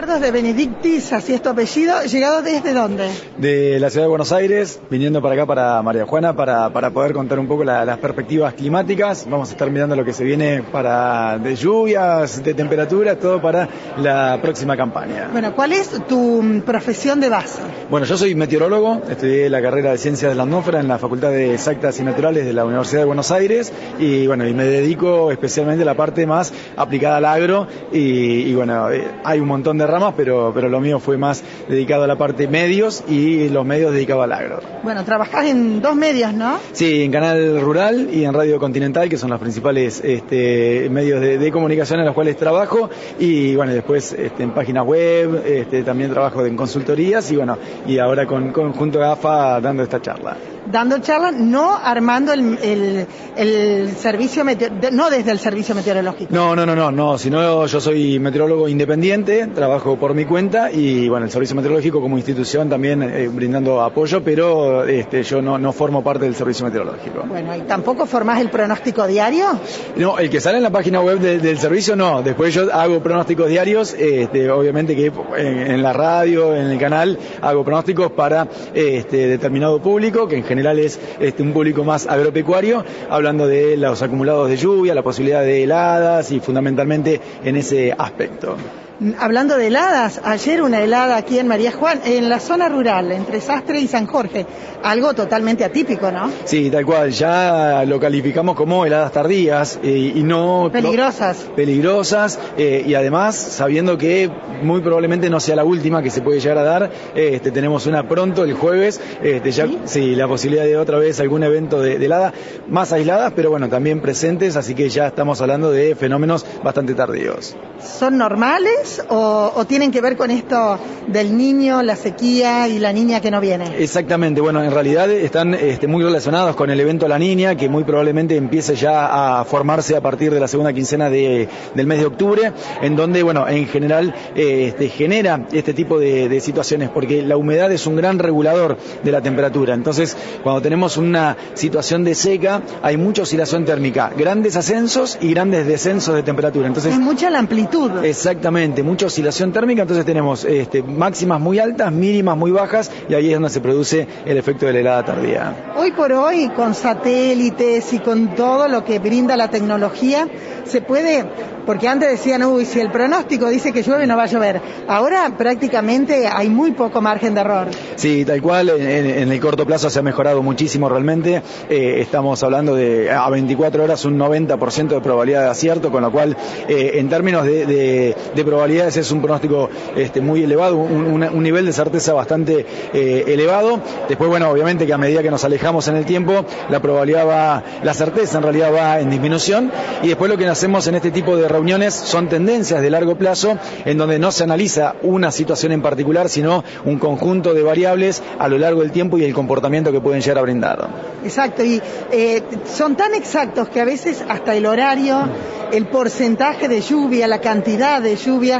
De Benedictis, así es tu apellido, ¿llegado desde dónde? De la ciudad de Buenos Aires, viniendo para acá, para María Juana, para, para poder contar un poco las perspectivas climáticas. Vamos a estar mirando lo que se viene para de lluvias, de temperatura, todo para la próxima campaña. Bueno, ¿cuál es tu mm, profesión de base? Bueno, yo soy meteorólogo, estudié la carrera de Ciencias de la Atmósfera en la Facultad de Exactas y Naturales de la Universidad de Buenos Aires y bueno, y me dedico especialmente a la parte más aplicada al agro y, y bueno, eh, hay un montón de ramas, pero, pero lo mío fue más dedicado a la parte medios y los medios dedicados al agro. Bueno, trabajás en dos medios, ¿no? Sí, en Canal Rural y en Radio Continental, que son los principales este, medios de, comunicación en los cuales trabajo y bueno, después este, en páginas web, este, también trabajo en consultorías y bueno, y ahora con, con junto a AFA dando esta charla dando charlas, no armando el, el, servicio, no desde el servicio meteorológico. No, no, no, no, no, sino yo soy meteorólogo independiente, trabajo por mi cuenta y bueno, el servicio meteorológico como institución también eh, brindando apoyo, pero este, yo no, no formo parte del servicio meteorológico. Bueno, ¿y tampoco formás el pronóstico diario? No, el que sale en la página web del servicio no, después yo hago pronósticos diarios, este, obviamente que en, la radio, en el canal, hago pronósticos para este, determinado público que en general es este, un público más agropecuario, hablando de los acumulados de lluvia, la posibilidad de heladas y fundamentalmente en ese aspecto. Hablando de heladas, ayer una helada aquí en María Juan, en la zona rural, entre Sastre y San Jorge, algo totalmente atípico, ¿no? Sí, tal cual, ya lo calificamos como heladas tardías eh, y no... Peligrosas. peligrosas eh, y además sabiendo que muy probablemente no sea la última que se puede llegar a dar, este, tenemos una pronto el jueves, este, ya, ¿Sí? la posibilidad de otra vez algún evento de, helada, más aisladas, pero bueno, también presentes, así que ya estamos hablando de fenómenos bastante tardíos. ¿Son normales? O, tienen que ver con esto del niño, la sequía y la niña que no viene? Exactamente, bueno, en realidad están este, muy relacionados con el evento La Niña, que muy probablemente empiece ya a formarse a partir de la segunda quincena de, del mes de octubre, en donde, bueno, en general eh, este, genera este tipo de, de situaciones, porque la humedad es un gran regulador de la temperatura. Entonces, cuando tenemos una situación de seca, hay mucha oscilación térmica, grandes ascensos y grandes descensos de temperatura. Entonces, es mucha la amplitud. Exactamente mucha oscilación térmica, entonces tenemos este, máximas muy altas, mínimas muy bajas, y ahí es donde se produce el efecto de la helada tardía. Hoy por hoy, con satélites y con todo lo que brinda la tecnología, se puede, porque antes decían, uy, si el pronóstico dice que llueve, no va a llover. Ahora prácticamente hay muy poco margen de error. Sí, tal cual, en, el corto plazo se ha mejorado muchísimo realmente. Eh, estamos hablando de a 24 horas un 90% de probabilidad de acierto, con lo cual, eh, en términos de, probabilidades, es un pronóstico este, muy elevado, un, nivel de certeza bastante eh, elevado. Después, bueno, obviamente que a medida que nos alejamos en el tiempo, la probabilidad va, la certeza en realidad va en disminución. Y después lo que hacemos en este tipo de reuniones son tendencias de largo plazo en donde no se analiza una situación en particular, sino un conjunto de variables a lo largo del tiempo y el comportamiento que pueden llegar a brindar. Exacto, y eh, son tan exactos que a veces hasta el horario, el porcentaje de lluvia, la cantidad de lluvia,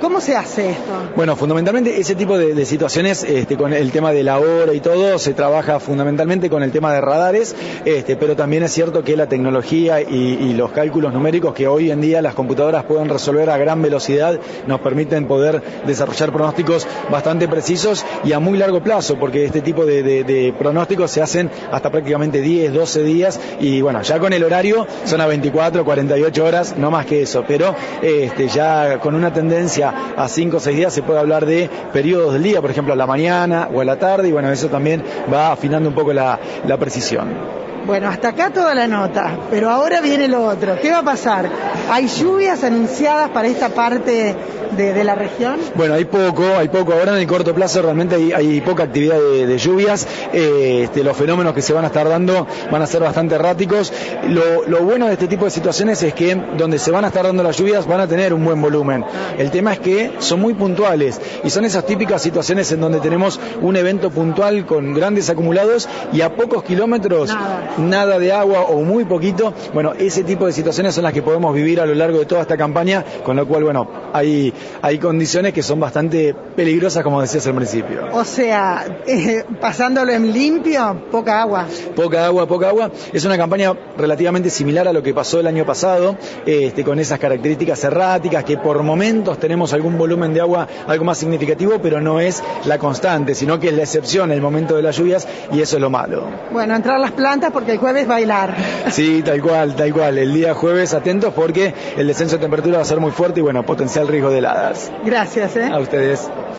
¿Cómo se hace esto? Bueno, fundamentalmente ese tipo de, situaciones, este, con el tema de la hora y todo, se trabaja fundamentalmente con el tema de radares, este, pero también es cierto que la tecnología y, los cálculos numéricos que hoy en día las computadoras pueden resolver a gran velocidad nos permiten poder desarrollar pronósticos bastante precisos y a muy largo plazo, porque este tipo de, pronósticos se hacen hasta prácticamente 10, 12 días y bueno, ya con el horario son a 24, 48 horas, no más que eso, pero este, ya con una tendencia a cinco o seis días se puede hablar de periodos del día, por ejemplo a la mañana o a la tarde, y bueno, eso también va afinando un poco la, la precisión. Bueno, hasta acá toda la nota, pero ahora viene lo otro. ¿Qué va a pasar? ¿Hay lluvias anunciadas para esta parte de, la región? Bueno, hay poco, hay poco. Ahora en el corto plazo realmente hay, poca actividad de, lluvias. Eh, este, los fenómenos que se van a estar dando van a ser bastante erráticos. Lo, bueno de este tipo de situaciones es que donde se van a estar dando las lluvias van a tener un buen volumen. El tema es que son muy puntuales y son esas típicas situaciones en donde tenemos un evento puntual con grandes acumulados y a pocos kilómetros nada de agua o muy poquito, bueno, ese tipo de situaciones son las que podemos vivir a lo largo de toda esta campaña, con lo cual, bueno, hay, hay condiciones que son bastante peligrosas, como decías al principio. O sea, eh, pasándolo en limpio, poca agua. Poca agua, poca agua. Es una campaña relativamente similar a lo que pasó el año pasado, este, con esas características erráticas, que por momentos tenemos algún volumen de agua algo más significativo, pero no es la constante, sino que es la excepción en el momento de las lluvias y eso es lo malo. Bueno, entrar las plantas porque el jueves bailar. Sí, tal cual, tal cual. El día jueves atentos porque el descenso de temperatura va a ser muy fuerte y bueno, potencial riesgo de heladas. Gracias, ¿eh? A ustedes.